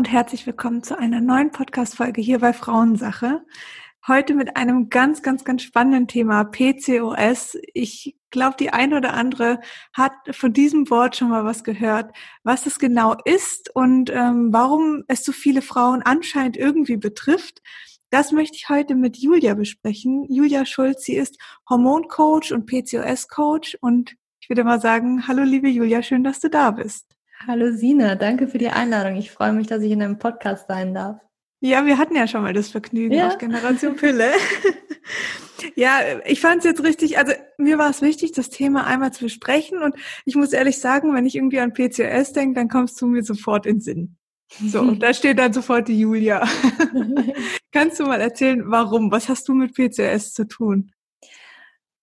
Und herzlich willkommen zu einer neuen Podcast-Folge hier bei Frauensache. Heute mit einem ganz, ganz, ganz spannenden Thema PCOS. Ich glaube, die eine oder andere hat von diesem Wort schon mal was gehört, was es genau ist und ähm, warum es so viele Frauen anscheinend irgendwie betrifft. Das möchte ich heute mit Julia besprechen. Julia Schulz, sie ist Hormoncoach und PCOS-Coach und ich würde mal sagen, hallo liebe Julia, schön, dass du da bist. Hallo Sina, danke für die Einladung. Ich freue mich, dass ich in einem Podcast sein darf. Ja, wir hatten ja schon mal das Vergnügen ja. auf Generation Pille. ja, ich fand es jetzt richtig, also mir war es wichtig, das Thema einmal zu besprechen und ich muss ehrlich sagen, wenn ich irgendwie an PCOS denke, dann kommst du mir sofort in Sinn. So, und da steht dann sofort die Julia. Kannst du mal erzählen, warum? Was hast du mit PCOS zu tun?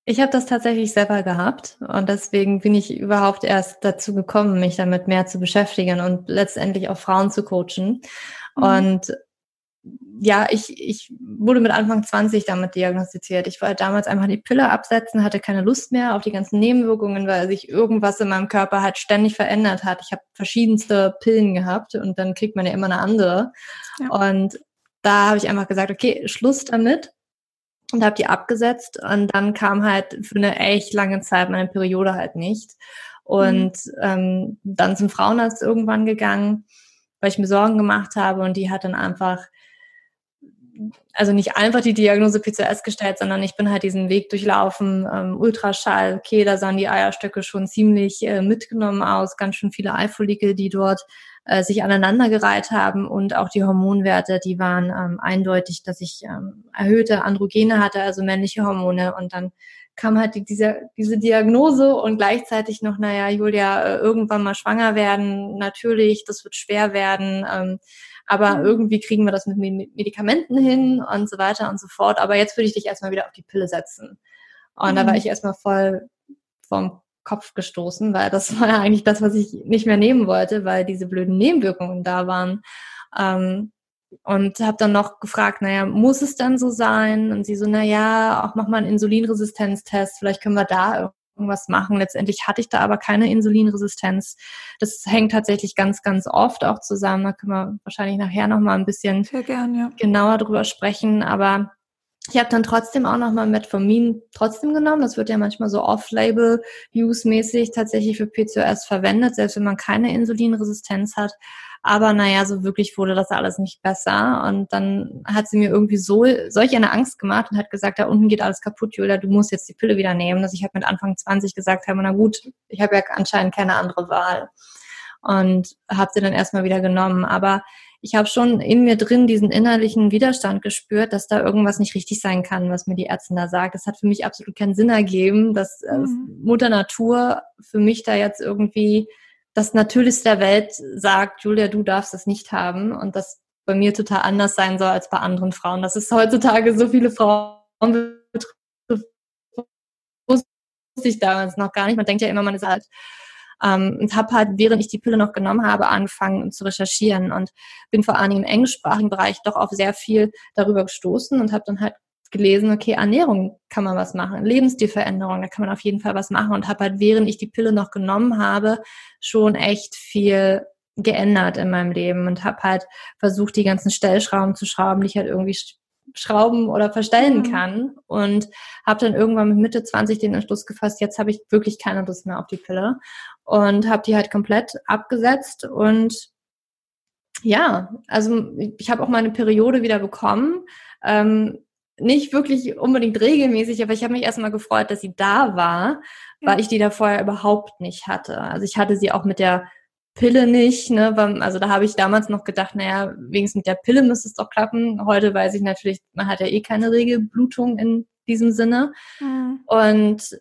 Ich habe das tatsächlich selber gehabt und deswegen bin ich überhaupt erst dazu gekommen, mich damit mehr zu beschäftigen und letztendlich auch Frauen zu coachen. Mhm. Und ja, ich, ich wurde mit Anfang 20 damit diagnostiziert. Ich wollte damals einfach die Pille absetzen, hatte keine Lust mehr auf die ganzen Nebenwirkungen, weil sich irgendwas in meinem Körper halt ständig verändert hat. Ich habe verschiedenste Pillen gehabt und dann kriegt man ja immer eine andere. Ja. Und da habe ich einfach gesagt, okay, Schluss damit und habe die abgesetzt und dann kam halt für eine echt lange Zeit meine Periode halt nicht und mhm. ähm, dann zum Frauenarzt irgendwann gegangen, weil ich mir Sorgen gemacht habe und die hat dann einfach also nicht einfach die Diagnose PCOS gestellt, sondern ich bin halt diesen Weg durchlaufen, ähm, Ultraschall, okay, da sahen die Eierstöcke schon ziemlich äh, mitgenommen aus, ganz schön viele Eifollikel, die dort äh, sich aneinandergereiht haben und auch die Hormonwerte, die waren ähm, eindeutig, dass ich ähm, erhöhte Androgene hatte, also männliche Hormone und dann kam halt die, diese, diese Diagnose und gleichzeitig noch, naja, Julia, äh, irgendwann mal schwanger werden, natürlich, das wird schwer werden, ähm, aber mhm. irgendwie kriegen wir das mit Medikamenten hin und so weiter und so fort. Aber jetzt würde ich dich erstmal wieder auf die Pille setzen. Und mhm. da war mhm. ich erstmal voll vom Kopf gestoßen, weil das war ja eigentlich das, was ich nicht mehr nehmen wollte, weil diese blöden Nebenwirkungen da waren. Ähm, und habe dann noch gefragt, naja, muss es denn so sein? Und sie so, naja, auch mach mal einen Insulinresistenztest, vielleicht können wir da irgendwas machen. Letztendlich hatte ich da aber keine Insulinresistenz. Das hängt tatsächlich ganz, ganz oft auch zusammen. Da können wir wahrscheinlich nachher noch mal ein bisschen gern, ja. genauer drüber sprechen. Aber ich habe dann trotzdem auch nochmal Metformin trotzdem genommen. Das wird ja manchmal so off-label-use-mäßig tatsächlich für PCOS verwendet, selbst wenn man keine Insulinresistenz hat. Aber naja, so wirklich wurde das alles nicht besser. Und dann hat sie mir irgendwie so solch eine Angst gemacht und hat gesagt, da unten geht alles kaputt, Julia, du musst jetzt die Pille wieder nehmen. Dass ich halt mit Anfang 20 gesagt habe, na gut, ich habe ja anscheinend keine andere Wahl. Und habe sie dann erstmal wieder genommen. Aber ich habe schon in mir drin diesen innerlichen Widerstand gespürt, dass da irgendwas nicht richtig sein kann, was mir die Ärztin da sagt. Das hat für mich absolut keinen Sinn ergeben, dass äh, mhm. Mutter Natur für mich da jetzt irgendwie das Natürlichste der Welt sagt, Julia, du darfst es nicht haben und das bei mir total anders sein soll als bei anderen Frauen. Das ist heutzutage so viele Frauen betrifft, wusste ich damals noch gar nicht. Man denkt ja immer, man ist halt ähm, und habe halt, während ich die Pille noch genommen habe, angefangen zu recherchieren und bin vor allem im englischsprachigen Bereich doch auf sehr viel darüber gestoßen und habe dann halt gelesen, okay, Ernährung kann man was machen, Lebensstilveränderung, da kann man auf jeden Fall was machen und habe halt, während ich die Pille noch genommen habe, schon echt viel geändert in meinem Leben und habe halt versucht, die ganzen Stellschrauben zu schrauben, die ich halt irgendwie schrauben oder verstellen mhm. kann und habe dann irgendwann mit Mitte 20 den Entschluss gefasst, jetzt habe ich wirklich keine Lust mehr auf die Pille und habe die halt komplett abgesetzt und ja, also ich habe auch meine Periode wieder bekommen. Ähm, nicht wirklich unbedingt regelmäßig, aber ich habe mich erstmal gefreut, dass sie da war, ja. weil ich die da vorher überhaupt nicht hatte. Also ich hatte sie auch mit der Pille nicht, ne? Also da habe ich damals noch gedacht, naja, wenigstens mit der Pille müsste es doch klappen. Heute weiß ich natürlich, man hat ja eh keine Regelblutung in diesem Sinne. Mhm. Und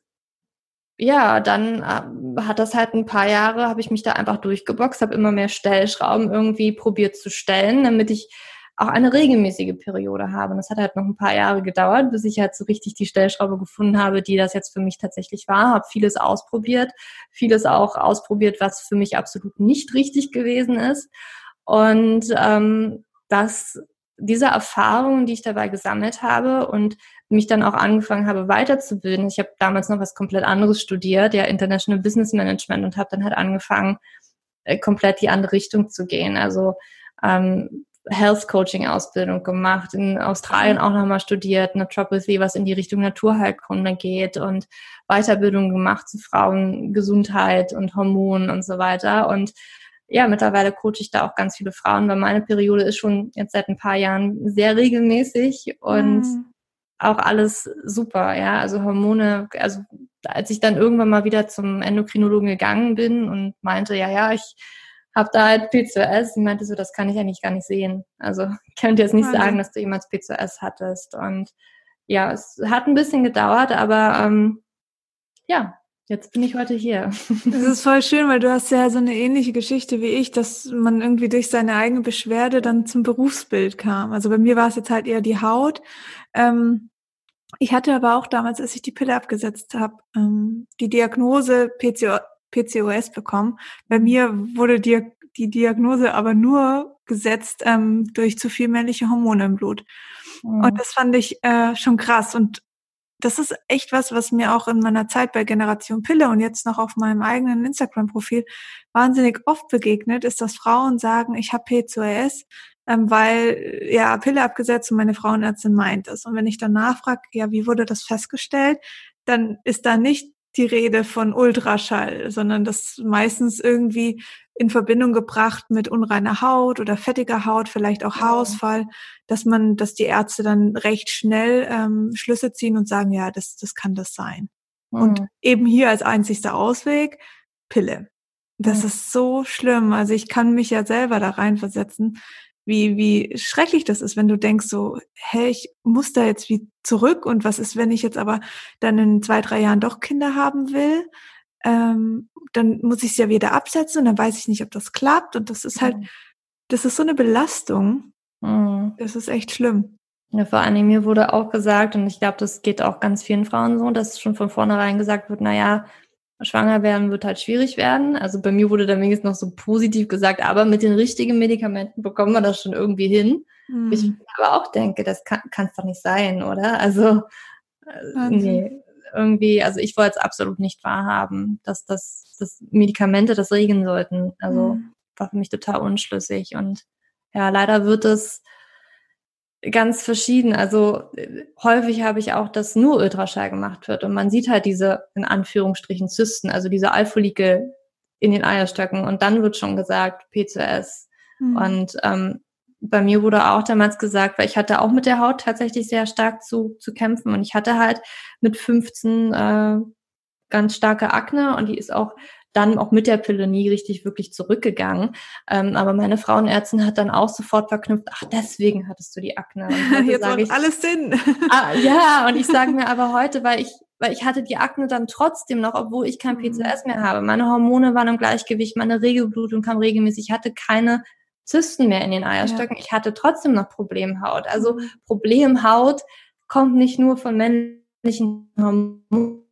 ja, dann äh, hat das halt ein paar Jahre, habe ich mich da einfach durchgeboxt, habe immer mehr Stellschrauben irgendwie probiert zu stellen, damit ich auch eine regelmäßige Periode habe. Und das hat halt noch ein paar Jahre gedauert, bis ich halt so richtig die Stellschraube gefunden habe, die das jetzt für mich tatsächlich war. Habe vieles ausprobiert, vieles auch ausprobiert, was für mich absolut nicht richtig gewesen ist. Und ähm, das, diese Erfahrungen, die ich dabei gesammelt habe und mich dann auch angefangen habe weiterzubilden. Ich habe damals noch was komplett anderes studiert, ja International Business Management und habe dann halt angefangen, äh, komplett die andere Richtung zu gehen. Also ähm, Health Coaching Ausbildung gemacht, in Australien auch nochmal studiert, Naturopathy, was in die Richtung Naturheilkunde geht und Weiterbildung gemacht zu Frauengesundheit und Hormonen und so weiter. Und ja, mittlerweile coache ich da auch ganz viele Frauen, weil meine Periode ist schon jetzt seit ein paar Jahren sehr regelmäßig und mhm. auch alles super, ja. Also Hormone, also als ich dann irgendwann mal wieder zum Endokrinologen gegangen bin und meinte, ja, ja, ich habe da halt P2S. Sie meinte so, das kann ich eigentlich gar nicht sehen. Also ich könnte jetzt nicht sagen, dass du jemals P2S hattest. Und ja, es hat ein bisschen gedauert, aber ähm, ja, jetzt bin ich heute hier. Das ist voll schön, weil du hast ja so eine ähnliche Geschichte wie ich, dass man irgendwie durch seine eigene Beschwerde dann zum Berufsbild kam. Also bei mir war es jetzt halt eher die Haut. Ähm, ich hatte aber auch damals, als ich die Pille abgesetzt habe, ähm, die Diagnose PCO, PCOS bekommen. Bei mir wurde die, die Diagnose aber nur gesetzt ähm, durch zu viel männliche Hormone im Blut. Mhm. Und das fand ich äh, schon krass. Und das ist echt was, was mir auch in meiner Zeit bei Generation Pille und jetzt noch auf meinem eigenen Instagram-Profil wahnsinnig oft begegnet, ist, dass Frauen sagen, ich habe PCOS, ähm, weil ja Pille abgesetzt und meine Frauenärztin meint es. Und wenn ich dann nachfrage, ja, wie wurde das festgestellt, dann ist da nicht die Rede von Ultraschall, sondern das meistens irgendwie in Verbindung gebracht mit unreiner Haut oder fettiger Haut, vielleicht auch Haarausfall, dass man, dass die Ärzte dann recht schnell ähm, Schlüsse ziehen und sagen, ja, das, das kann das sein. Mhm. Und eben hier als einzigster Ausweg Pille. Das mhm. ist so schlimm. Also ich kann mich ja selber da reinversetzen wie, wie schrecklich das ist, wenn du denkst so, hey, ich muss da jetzt wie zurück und was ist, wenn ich jetzt aber dann in zwei, drei Jahren doch Kinder haben will? Ähm, dann muss ich es ja wieder absetzen und dann weiß ich nicht, ob das klappt und das ist halt, das ist so eine Belastung. Mhm. Das ist echt schlimm. Ja, vor allem mir wurde auch gesagt, und ich glaube, das geht auch ganz vielen Frauen so, dass schon von vornherein gesagt wird, na ja, schwanger werden wird halt schwierig werden. Also bei mir wurde dann wenigstens noch so positiv gesagt, aber mit den richtigen Medikamenten bekommen wir das schon irgendwie hin. Mhm. Ich aber auch denke, das kann es doch nicht sein, oder? Also äh, nee, irgendwie, also ich wollte es absolut nicht wahrhaben, dass das dass Medikamente das regeln sollten. Also mhm. war für mich total unschlüssig und ja, leider wird es ganz verschieden. Also äh, häufig habe ich auch, dass nur Ultraschall gemacht wird und man sieht halt diese, in Anführungsstrichen, Zysten, also diese Alfolike in den Eierstöcken und dann wird schon gesagt P2S. Mhm. Und ähm, bei mir wurde auch damals gesagt, weil ich hatte auch mit der Haut tatsächlich sehr stark zu, zu kämpfen und ich hatte halt mit 15 äh, ganz starke Akne und die ist auch dann auch mit der Pille nie richtig wirklich zurückgegangen. Ähm, aber meine Frauenärztin hat dann auch sofort verknüpft, ach, deswegen hattest du die Akne. Und Jetzt macht ich, alles Sinn. Ah, ja, und ich sage mir aber heute, weil ich weil ich hatte die Akne dann trotzdem noch, obwohl ich kein PCS mhm. mehr habe. Meine Hormone waren im Gleichgewicht, meine Regelblutung kam regelmäßig, ich hatte keine Zysten mehr in den Eierstöcken, ja. ich hatte trotzdem noch Problemhaut. Also mhm. Problemhaut kommt nicht nur von männlichen Hormonen,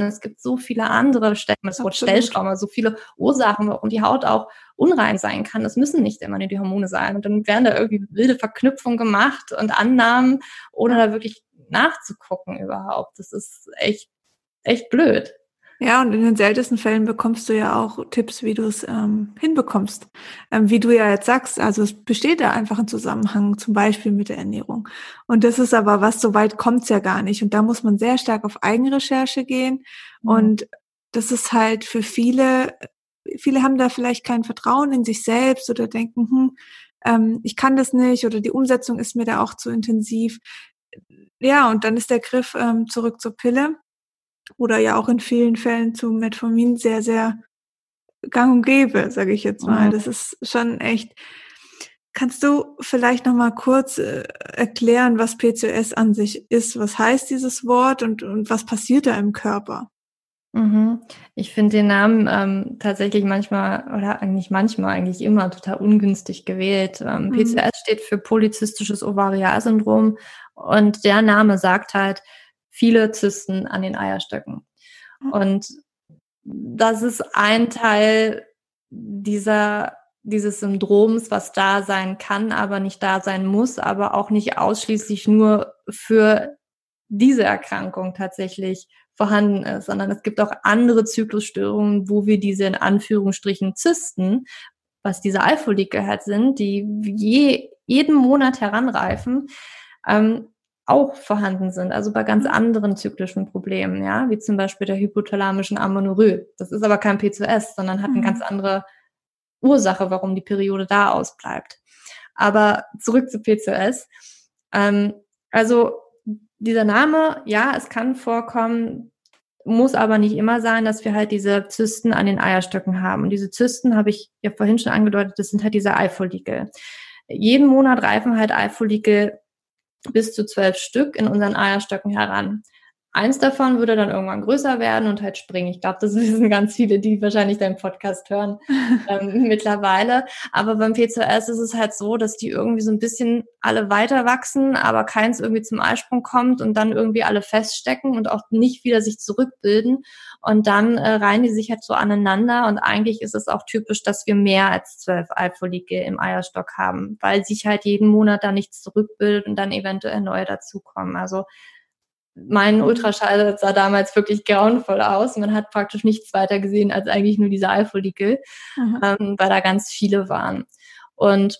es gibt so viele andere Stellen, das Wort Stellschraube, so viele Ursachen, warum die Haut auch unrein sein kann. Das müssen nicht immer nur die Hormone sein. Und dann werden da irgendwie wilde Verknüpfungen gemacht und Annahmen, ohne da wirklich nachzugucken überhaupt. Das ist echt, echt blöd. Ja, und in den seltensten Fällen bekommst du ja auch Tipps, wie du es ähm, hinbekommst. Ähm, wie du ja jetzt sagst, also es besteht da einfach ein Zusammenhang, zum Beispiel mit der Ernährung. Und das ist aber was, so weit kommt's ja gar nicht. Und da muss man sehr stark auf Eigenrecherche gehen. Mhm. Und das ist halt für viele, viele haben da vielleicht kein Vertrauen in sich selbst oder denken, hm, ähm, ich kann das nicht oder die Umsetzung ist mir da auch zu intensiv. Ja, und dann ist der Griff ähm, zurück zur Pille oder ja auch in vielen Fällen zu Metformin sehr, sehr gang und gäbe, sage ich jetzt mal. Mhm. Das ist schon echt. Kannst du vielleicht noch mal kurz äh, erklären, was PCOS an sich ist? Was heißt dieses Wort und, und was passiert da im Körper? Mhm. Ich finde den Namen ähm, tatsächlich manchmal oder eigentlich manchmal eigentlich immer total ungünstig gewählt. Ähm, mhm. PCOS steht für polyzystisches Ovarialsyndrom und der Name sagt halt, viele Zysten an den Eierstöcken. Mhm. Und das ist ein Teil dieser, dieses Syndroms, was da sein kann, aber nicht da sein muss, aber auch nicht ausschließlich nur für diese Erkrankung tatsächlich vorhanden ist, sondern es gibt auch andere Zyklusstörungen, wo wir diese in Anführungsstrichen Zysten was diese Eifollikel halt sind, die je, jeden Monat heranreifen, ähm, auch vorhanden sind, also bei ganz mhm. anderen zyklischen Problemen, ja, wie zum Beispiel der hypothalamischen Amenorrhoe. Das ist aber kein PCOS, sondern hat eine ganz mhm. andere Ursache, warum die Periode da ausbleibt. Aber zurück zu PCOS. Ähm, also dieser Name, ja, es kann vorkommen, muss aber nicht immer sein, dass wir halt diese Zysten an den Eierstöcken haben. Und diese Zysten habe ich ja vorhin schon angedeutet, das sind halt diese Eifollikel. Jeden Monat reifen halt Eifollikel bis zu zwölf Stück in unseren Eierstöcken heran. Eins davon würde dann irgendwann größer werden und halt springen. Ich glaube, das wissen ganz viele, die wahrscheinlich deinen Podcast hören ähm, mittlerweile. Aber beim PCOS ist es halt so, dass die irgendwie so ein bisschen alle weiter wachsen, aber keins irgendwie zum Eisprung kommt und dann irgendwie alle feststecken und auch nicht wieder sich zurückbilden. Und dann äh, reihen die sich halt so aneinander. Und eigentlich ist es auch typisch, dass wir mehr als zwölf Eifollikel im Eierstock haben, weil sich halt jeden Monat da nichts zurückbildet und dann eventuell neue dazukommen. Also mein Ultraschall sah damals wirklich grauenvoll aus. Man hat praktisch nichts weiter gesehen als eigentlich nur diese Eifollikel, ähm, weil da ganz viele waren. Und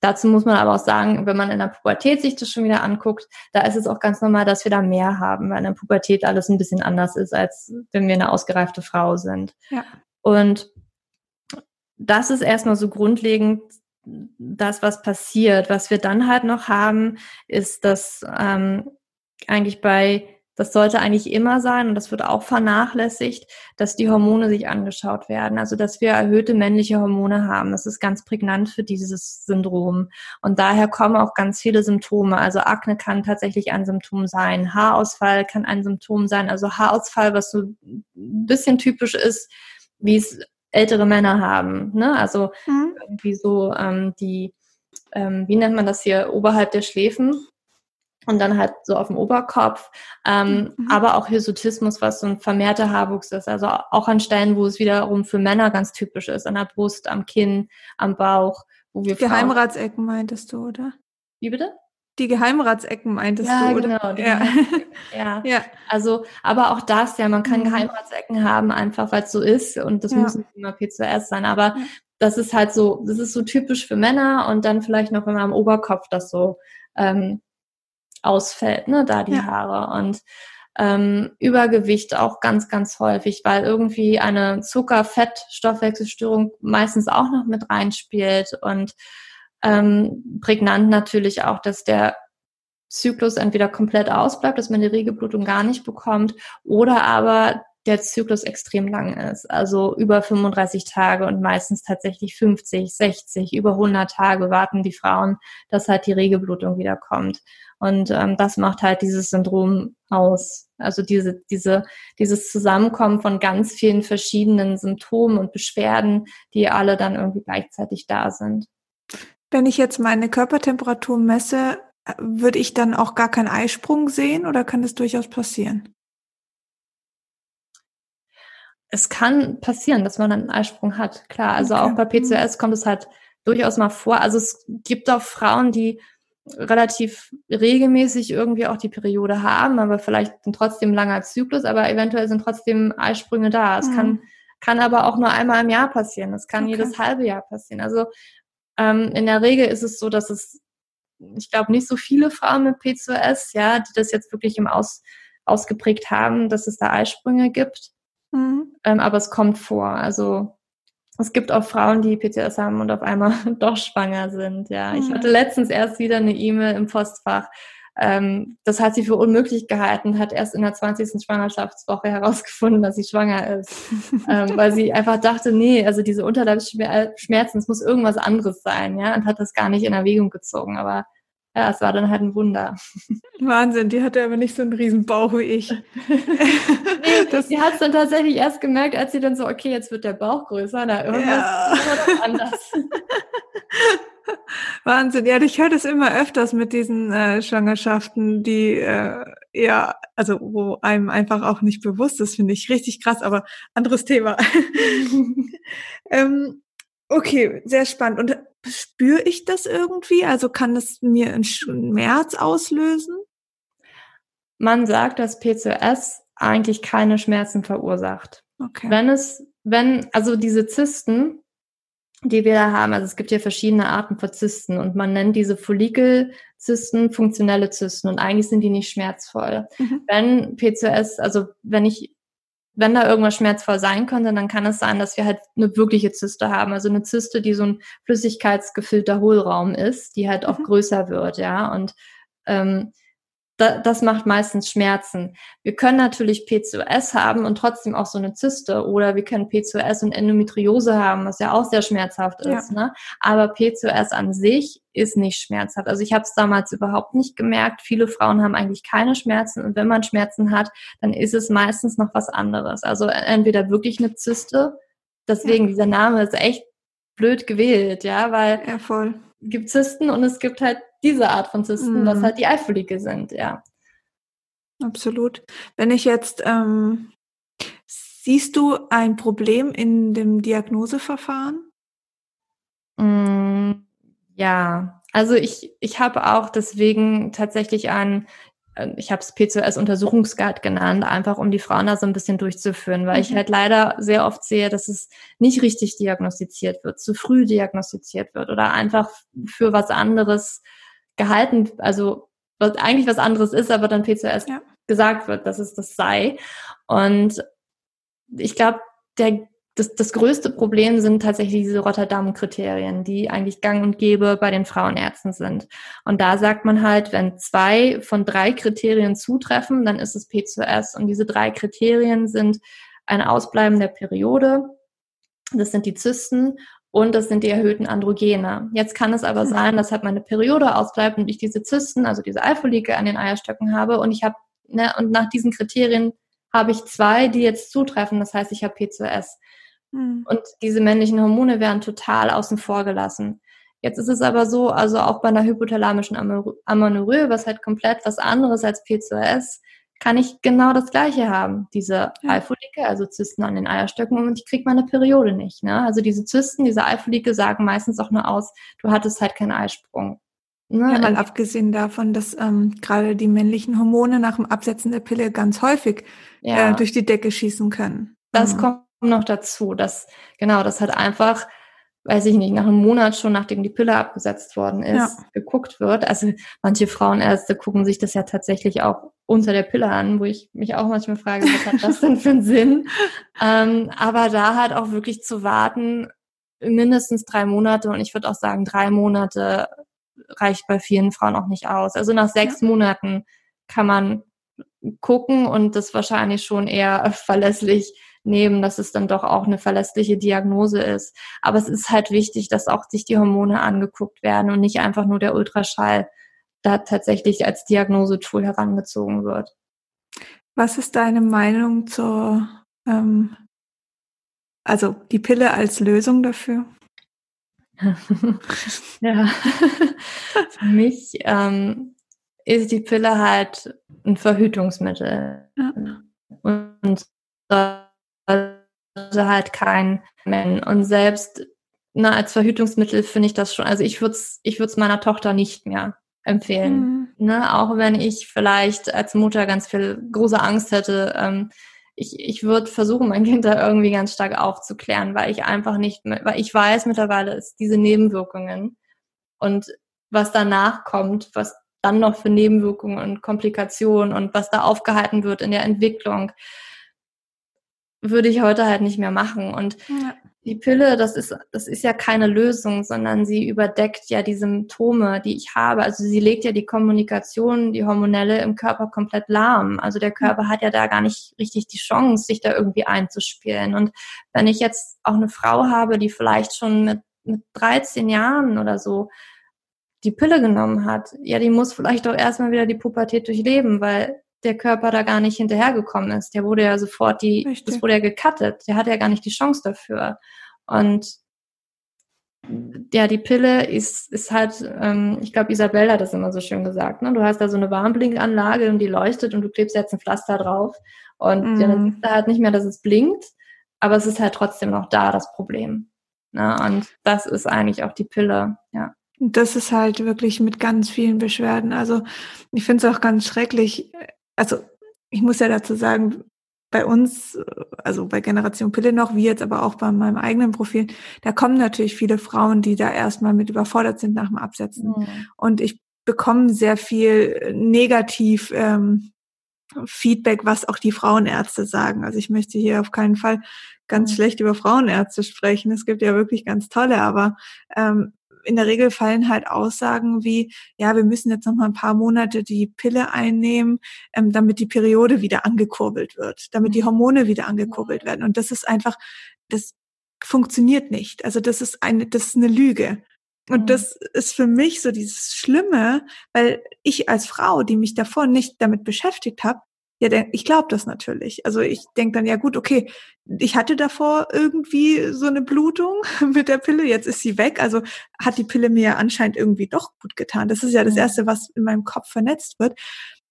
dazu muss man aber auch sagen, wenn man in der Pubertät sich das schon wieder anguckt, da ist es auch ganz normal, dass wir da mehr haben, weil in der Pubertät alles ein bisschen anders ist, als wenn wir eine ausgereifte Frau sind. Ja. Und das ist erstmal so grundlegend das, was passiert. Was wir dann halt noch haben, ist, dass ähm, eigentlich bei, das sollte eigentlich immer sein und das wird auch vernachlässigt, dass die Hormone sich angeschaut werden. Also, dass wir erhöhte männliche Hormone haben. Das ist ganz prägnant für dieses Syndrom. Und daher kommen auch ganz viele Symptome. Also, Akne kann tatsächlich ein Symptom sein. Haarausfall kann ein Symptom sein. Also, Haarausfall, was so ein bisschen typisch ist, wie es ältere Männer haben. Ne? Also, mhm. irgendwie so ähm, die, ähm, wie nennt man das hier, oberhalb der Schläfen und dann halt so auf dem Oberkopf, ähm, mhm. aber auch Hirsutismus, was so ein vermehrter Haarwuchs ist, also auch an Stellen, wo es wiederum für Männer ganz typisch ist, an der Brust, am Kinn, am Bauch, wo wir Geheimratsecken meintest du, oder? Wie bitte? Die Geheimratsecken meintest ja, du, oder? Genau, ja. ja. ja. Also, aber auch das, ja, man kann mhm. Geheimratsecken haben, einfach weil es so ist und das ja. muss nicht immer P2S sein, aber das ist halt so, das ist so typisch für Männer und dann vielleicht noch, wenn man am Oberkopf das so ähm, ausfällt, ne, da die ja. Haare. Und ähm, Übergewicht auch ganz, ganz häufig, weil irgendwie eine Zucker-Fett-Stoffwechselstörung meistens auch noch mit reinspielt und ähm, prägnant natürlich auch, dass der Zyklus entweder komplett ausbleibt, dass man die Regelblutung gar nicht bekommt oder aber der Zyklus extrem lang ist, also über 35 Tage und meistens tatsächlich 50, 60, über 100 Tage warten die Frauen, dass halt die Regelblutung wieder kommt. Und ähm, das macht halt dieses Syndrom aus. Also diese, diese, dieses Zusammenkommen von ganz vielen verschiedenen Symptomen und Beschwerden, die alle dann irgendwie gleichzeitig da sind. Wenn ich jetzt meine Körpertemperatur messe, würde ich dann auch gar keinen Eisprung sehen oder kann das durchaus passieren? Es kann passieren, dass man einen Eisprung hat, klar. Also okay. auch bei PCOS kommt es halt durchaus mal vor. Also es gibt auch Frauen, die relativ regelmäßig irgendwie auch die Periode haben, aber vielleicht trotzdem langer Zyklus, aber eventuell sind trotzdem Eisprünge da. Es mhm. kann, kann aber auch nur einmal im Jahr passieren. Es kann okay. jedes halbe Jahr passieren. Also ähm, in der Regel ist es so, dass es, ich glaube, nicht so viele Frauen mit PCOS, ja, die das jetzt wirklich im Aus, ausgeprägt haben, dass es da Eisprünge gibt. Mhm. Ähm, aber es kommt vor. Also es gibt auch Frauen, die PCOS haben und auf einmal doch schwanger sind. Ja, ich hatte letztens erst wieder eine E-Mail im Postfach. Ähm, das hat sie für unmöglich gehalten, hat erst in der 20. Schwangerschaftswoche herausgefunden, dass sie schwanger ist, ähm, weil sie einfach dachte, nee, also diese Unterleibsschmerzen, es muss irgendwas anderes sein, ja, und hat das gar nicht in Erwägung gezogen. Aber ja, es war dann halt ein Wunder. Wahnsinn, die hatte aber nicht so einen riesen Bauch wie ich. nee, das sie hat es dann tatsächlich erst gemerkt, als sie dann so, okay, jetzt wird der Bauch größer, na, irgendwas ja. anders. Wahnsinn, ja, ich höre das immer öfters mit diesen äh, Schwangerschaften, die äh, ja, also wo einem einfach auch nicht bewusst ist, finde ich richtig krass, aber anderes Thema. ähm, okay, sehr spannend. Und spüre ich das irgendwie? Also kann es mir einen Schmerz auslösen? Man sagt, dass PCOS eigentlich keine Schmerzen verursacht. Okay. Wenn es, wenn, also diese Zysten, die wir da haben. Also es gibt ja verschiedene Arten von Zysten und man nennt diese Follikelzysten funktionelle Zysten und eigentlich sind die nicht schmerzvoll. Mhm. Wenn PCOS, also wenn ich wenn da irgendwas schmerzvoll sein könnte, dann kann es sein, dass wir halt eine wirkliche Zyste haben. Also eine Zyste, die so ein flüssigkeitsgefüllter Hohlraum ist, die halt auch mhm. größer wird, ja. Und ähm, da, das macht meistens Schmerzen. Wir können natürlich PCOS haben und trotzdem auch so eine Zyste oder wir können PCOS und Endometriose haben, was ja auch sehr schmerzhaft ist. Ja. Ne? Aber PCOS an sich ist nicht schmerzhaft. Also ich habe es damals überhaupt nicht gemerkt. Viele Frauen haben eigentlich keine Schmerzen und wenn man Schmerzen hat, dann ist es meistens noch was anderes. Also entweder wirklich eine Zyste, deswegen ja. dieser Name ist echt blöd gewählt, ja, weil ja, voll. gibt Zysten und es gibt halt diese Art von Zysten, mhm. was halt die Eifolike sind, ja. Absolut. Wenn ich jetzt, ähm, siehst du ein Problem in dem Diagnoseverfahren? Mm, ja, also ich, ich habe auch deswegen tatsächlich ein, äh, ich habe es PCOS-Untersuchungsguide genannt, einfach um die Frauen da so ein bisschen durchzuführen, weil mhm. ich halt leider sehr oft sehe, dass es nicht richtig diagnostiziert wird, zu früh diagnostiziert wird oder einfach für was anderes gehalten, also was eigentlich was anderes ist, aber dann PCOS ja. gesagt wird, dass es das sei. Und ich glaube, der das, das größte Problem sind tatsächlich diese Rotterdam-Kriterien, die eigentlich gang und gäbe bei den Frauenärzten sind. Und da sagt man halt, wenn zwei von drei Kriterien zutreffen, dann ist es PCOS. Und diese drei Kriterien sind ein Ausbleiben der Periode, das sind die Zysten und das sind die erhöhten Androgene. Jetzt kann es aber sein, dass halt meine Periode ausbleibt und ich diese Zysten, also diese Eifolike an den Eierstöcken habe und ich habe, ne, und nach diesen Kriterien habe ich zwei, die jetzt zutreffen. Das heißt, ich habe PCOS. Mhm. Und diese männlichen Hormone werden total außen vor gelassen. Jetzt ist es aber so, also auch bei einer hypothalamischen Amenorrhoe, was halt komplett was anderes als PCOS, kann ich genau das Gleiche haben. Diese ja. Eifolike, also Zysten an den Eierstöcken und ich kriege meine Periode nicht. Ne? Also diese Zysten, diese Eifolike sagen meistens auch nur aus, du hattest halt keinen Eisprung. Ne? Ja, mal abgesehen davon, dass ähm, gerade die männlichen Hormone nach dem Absetzen der Pille ganz häufig ja. äh, durch die Decke schießen können. Das mhm. kommt noch dazu, dass genau, das hat einfach weiß ich nicht, nach einem Monat schon, nachdem die Pille abgesetzt worden ist, ja. geguckt wird. Also manche Frauenärzte gucken sich das ja tatsächlich auch unter der Pille an, wo ich mich auch manchmal frage, was hat das denn für einen Sinn? Ähm, aber da halt auch wirklich zu warten, mindestens drei Monate und ich würde auch sagen, drei Monate reicht bei vielen Frauen auch nicht aus. Also nach sechs ja. Monaten kann man gucken und das wahrscheinlich schon eher verlässlich nehmen, dass es dann doch auch eine verlässliche Diagnose ist. Aber es ist halt wichtig, dass auch sich die Hormone angeguckt werden und nicht einfach nur der Ultraschall da tatsächlich als Diagnosetool herangezogen wird. Was ist deine Meinung zur, ähm, also die Pille als Lösung dafür? ja, für mich ähm, ist die Pille halt ein Verhütungsmittel. Ja. Und also halt kein Men. Und selbst na, als Verhütungsmittel finde ich das schon, also ich würde es ich würd's meiner Tochter nicht mehr empfehlen. Mhm. Ne? Auch wenn ich vielleicht als Mutter ganz viel große Angst hätte. Ähm, ich, ich würde versuchen, mein Kind da irgendwie ganz stark aufzuklären, weil ich einfach nicht mehr, weil ich weiß mittlerweile ist diese Nebenwirkungen und was danach kommt, was dann noch für Nebenwirkungen und Komplikationen und was da aufgehalten wird in der Entwicklung würde ich heute halt nicht mehr machen. Und ja. die Pille, das ist, das ist ja keine Lösung, sondern sie überdeckt ja die Symptome, die ich habe. Also sie legt ja die Kommunikation, die hormonelle im Körper komplett lahm. Also der Körper hat ja da gar nicht richtig die Chance, sich da irgendwie einzuspielen. Und wenn ich jetzt auch eine Frau habe, die vielleicht schon mit, mit 13 Jahren oder so die Pille genommen hat, ja, die muss vielleicht auch erstmal wieder die Pubertät durchleben, weil der Körper da gar nicht hinterhergekommen ist. Der wurde ja sofort die, Richtig. das wurde ja gecuttet. Der hatte ja gar nicht die Chance dafür. Und ja, die Pille ist, ist halt, ähm, ich glaube, Isabelle hat das immer so schön gesagt, ne? Du hast da so eine Warnblinkanlage und die leuchtet und du klebst jetzt ein Pflaster drauf. Und mm. ja, dann ist da halt nicht mehr, dass es blinkt, aber es ist halt trotzdem noch da, das Problem. Ne? Und das ist eigentlich auch die Pille, ja. Das ist halt wirklich mit ganz vielen Beschwerden. Also ich finde es auch ganz schrecklich also ich muss ja dazu sagen, bei uns, also bei Generation Pille noch, wie jetzt aber auch bei meinem eigenen Profil, da kommen natürlich viele Frauen, die da erstmal mit überfordert sind nach dem Absetzen. Mhm. Und ich bekomme sehr viel negativ ähm, Feedback, was auch die Frauenärzte sagen. Also ich möchte hier auf keinen Fall ganz mhm. schlecht über Frauenärzte sprechen. Es gibt ja wirklich ganz tolle, aber ähm, in der Regel fallen halt Aussagen wie, ja, wir müssen jetzt noch mal ein paar Monate die Pille einnehmen, ähm, damit die Periode wieder angekurbelt wird, damit die mhm. Hormone wieder angekurbelt werden. Und das ist einfach, das funktioniert nicht. Also das ist eine, das ist eine Lüge. Und das ist für mich so dieses Schlimme, weil ich als Frau, die mich davor nicht damit beschäftigt habe, ja, ich glaube das natürlich. Also ich denke dann, ja gut, okay, ich hatte davor irgendwie so eine Blutung mit der Pille, jetzt ist sie weg. Also hat die Pille mir anscheinend irgendwie doch gut getan. Das ist ja das. Erste, was in meinem Kopf vernetzt wird,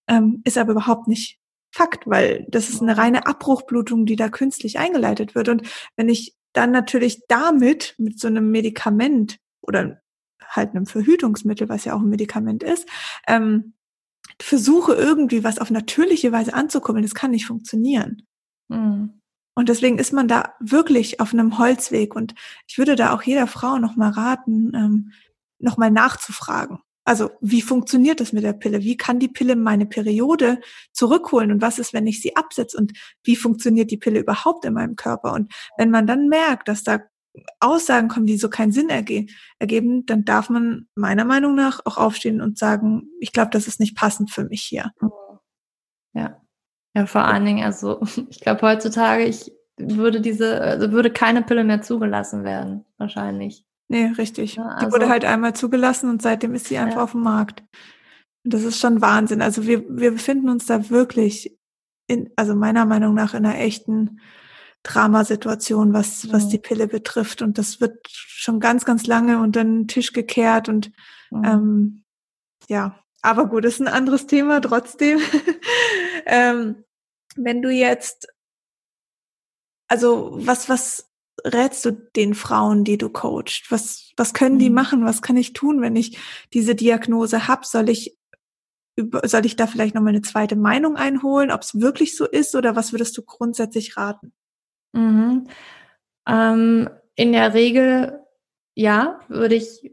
ähm, ist aber überhaupt nicht Fakt, weil das ist eine reine Abbruchblutung, die da künstlich eingeleitet wird. Und wenn ich dann natürlich damit, mit so einem Medikament oder halt einem Verhütungsmittel, was ja auch ein Medikament ist, ähm, versuche irgendwie was auf natürliche Weise anzukurbeln, das kann nicht funktionieren. Mhm. Und deswegen ist man da wirklich auf einem Holzweg. Und ich würde da auch jeder Frau nochmal raten, ähm, nochmal nachzufragen. Also wie funktioniert das mit der Pille? Wie kann die Pille meine Periode zurückholen? Und was ist, wenn ich sie absetze? Und wie funktioniert die Pille überhaupt in meinem Körper? Und wenn man dann merkt, dass da Aussagen kommen, die so keinen Sinn erge ergeben, dann darf man meiner Meinung nach auch aufstehen und sagen, ich glaube, das ist nicht passend für mich hier. Ja. Ja, vor allen Dingen, also ich glaube heutzutage, ich würde diese, also würde keine Pille mehr zugelassen werden, wahrscheinlich. Nee, richtig. Ja, also, die wurde halt einmal zugelassen und seitdem ist sie einfach ja. auf dem Markt. Und das ist schon Wahnsinn. Also wir, wir befinden uns da wirklich in, also meiner Meinung nach in einer echten Dramasituation, was, was die Pille betrifft. Und das wird schon ganz, ganz lange unter den Tisch gekehrt und mhm. ähm, ja, aber gut, ist ein anderes Thema trotzdem. ähm, wenn du jetzt, also was, was rätst du den Frauen, die du coachst? Was, was können die mhm. machen? Was kann ich tun, wenn ich diese Diagnose hab? Soll ich soll ich da vielleicht nochmal eine zweite Meinung einholen, ob es wirklich so ist oder was würdest du grundsätzlich raten? Mhm. Ähm, in der Regel, ja, würde ich,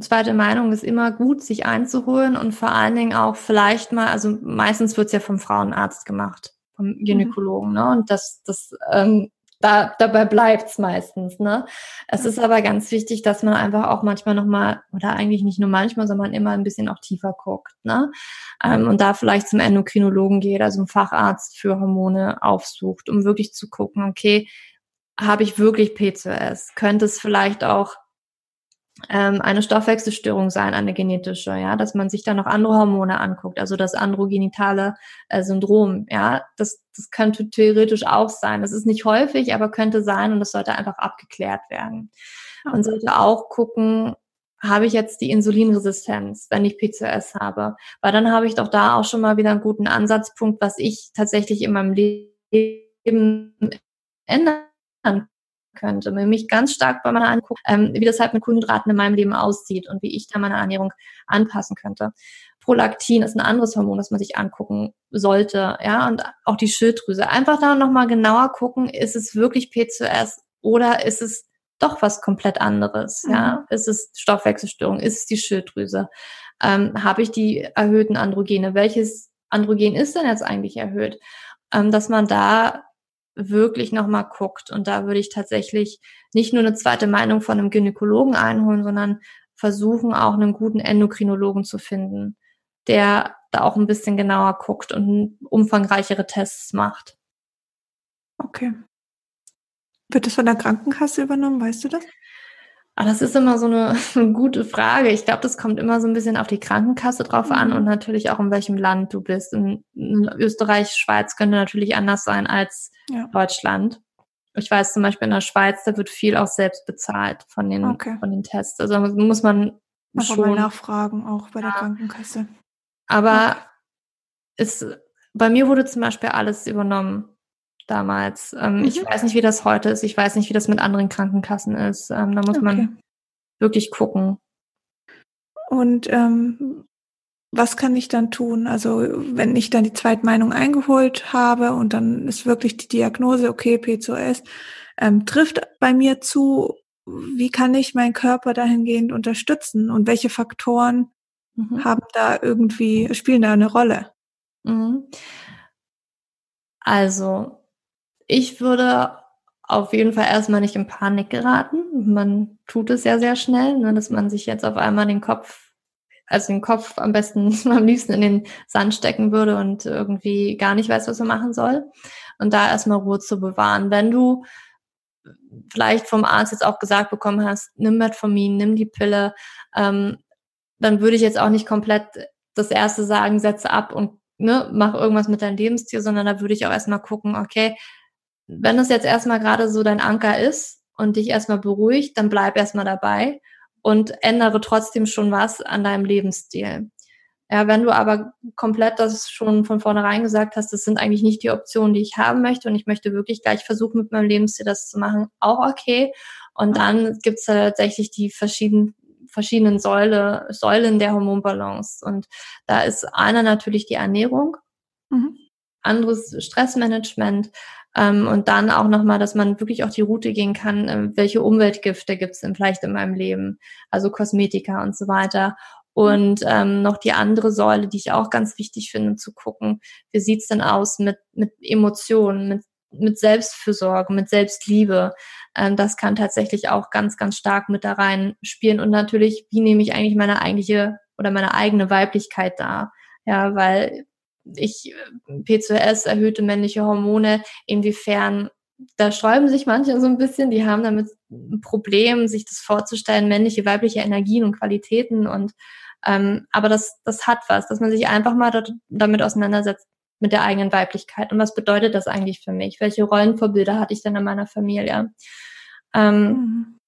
zweite Meinung ist immer gut, sich einzuholen und vor allen Dingen auch vielleicht mal, also meistens wird es ja vom Frauenarzt gemacht, vom mhm. Gynäkologen, mhm. ne? Und das, das ähm, da, dabei bleibt's meistens. Ne? Es ist aber ganz wichtig, dass man einfach auch manchmal nochmal, oder eigentlich nicht nur manchmal, sondern immer ein bisschen auch tiefer guckt. Ne? Ähm, und da vielleicht zum Endokrinologen geht, also ein Facharzt für Hormone aufsucht, um wirklich zu gucken, okay, habe ich wirklich PCOS? Könnte es vielleicht auch ähm, eine Stoffwechselstörung sein, eine genetische, ja, dass man sich da noch andere Hormone anguckt, also das androgenitale äh, Syndrom, ja, das, das könnte theoretisch auch sein. Das ist nicht häufig, aber könnte sein und das sollte einfach abgeklärt werden. Man sollte auch gucken, habe ich jetzt die Insulinresistenz, wenn ich PCOS habe? Weil dann habe ich doch da auch schon mal wieder einen guten Ansatzpunkt, was ich tatsächlich in meinem Leben ändern könnte, mir mich ganz stark bei meiner angucken, ähm, wie das halt mit Kohlenhydraten in meinem Leben aussieht und wie ich da meine Ernährung anpassen könnte. Prolaktin ist ein anderes Hormon, das man sich angucken sollte, ja, und auch die Schilddrüse. Einfach da nochmal genauer gucken, ist es wirklich PCOS oder ist es doch was komplett anderes, mhm. ja? Ist es Stoffwechselstörung? Ist es die Schilddrüse? Ähm, Habe ich die erhöhten Androgene? Welches Androgen ist denn jetzt eigentlich erhöht? Ähm, dass man da wirklich nochmal guckt. Und da würde ich tatsächlich nicht nur eine zweite Meinung von einem Gynäkologen einholen, sondern versuchen auch einen guten Endokrinologen zu finden, der da auch ein bisschen genauer guckt und umfangreichere Tests macht. Okay. Wird das von der Krankenkasse übernommen, weißt du das? Ah, das ist immer so eine, eine gute Frage. Ich glaube, das kommt immer so ein bisschen auf die Krankenkasse drauf mhm. an und natürlich auch in welchem Land du bist. In, in Österreich, Schweiz könnte natürlich anders sein als ja. Deutschland. Ich weiß zum Beispiel in der Schweiz, da wird viel auch selbst bezahlt von den, okay. von den Tests. Also muss man Einfach schon mal nachfragen, auch bei der ja. Krankenkasse. Aber ja. ist, bei mir wurde zum Beispiel alles übernommen damals. Ähm, mhm. Ich weiß nicht, wie das heute ist. Ich weiß nicht, wie das mit anderen Krankenkassen ist. Ähm, da muss okay. man wirklich gucken. Und ähm, was kann ich dann tun? Also wenn ich dann die Zweitmeinung eingeholt habe und dann ist wirklich die Diagnose, okay, PCOS, ähm, trifft bei mir zu, wie kann ich meinen Körper dahingehend unterstützen und welche Faktoren mhm. haben da irgendwie, spielen da eine Rolle? Mhm. Also, ich würde auf jeden Fall erstmal nicht in Panik geraten. Man tut es ja sehr schnell, ne, dass man sich jetzt auf einmal den Kopf, also den Kopf am besten am liebsten in den Sand stecken würde und irgendwie gar nicht weiß, was man machen soll. Und da erstmal Ruhe zu bewahren. Wenn du vielleicht vom Arzt jetzt auch gesagt bekommen hast, nimm Metformin, nimm die Pille, ähm, dann würde ich jetzt auch nicht komplett das erste sagen, setze ab und ne, mach irgendwas mit deinem Lebensstil, sondern da würde ich auch erstmal gucken, okay, wenn das jetzt erstmal gerade so dein Anker ist und dich erstmal beruhigt, dann bleib erstmal dabei und ändere trotzdem schon was an deinem Lebensstil. Ja, wenn du aber komplett das schon von vornherein gesagt hast, das sind eigentlich nicht die Optionen, die ich haben möchte und ich möchte wirklich gleich versuchen, mit meinem Lebensstil das zu machen, auch okay. Und dann gibt es tatsächlich die verschiedenen verschiedenen Säule, Säulen der Hormonbalance. Und da ist einer natürlich die Ernährung, mhm. anderes Stressmanagement, und dann auch nochmal, dass man wirklich auch die Route gehen kann, äh, welche Umweltgifte gibt es denn vielleicht in meinem Leben, also Kosmetika und so weiter. Und ähm, noch die andere Säule, die ich auch ganz wichtig finde, zu gucken, wie sieht's denn aus mit, mit Emotionen, mit, mit Selbstfürsorge, mit Selbstliebe. Ähm, das kann tatsächlich auch ganz, ganz stark mit da rein spielen. Und natürlich, wie nehme ich eigentlich meine eigentliche oder meine eigene Weiblichkeit da? Ja, weil ich P2S, erhöhte männliche Hormone, inwiefern da sträuben sich manche so ein bisschen, die haben damit ein Problem, sich das vorzustellen, männliche, weibliche Energien und Qualitäten und ähm, aber das, das hat was, dass man sich einfach mal dort, damit auseinandersetzt mit der eigenen Weiblichkeit und was bedeutet das eigentlich für mich? Welche Rollenvorbilder hatte ich denn in meiner Familie? Ähm, mhm.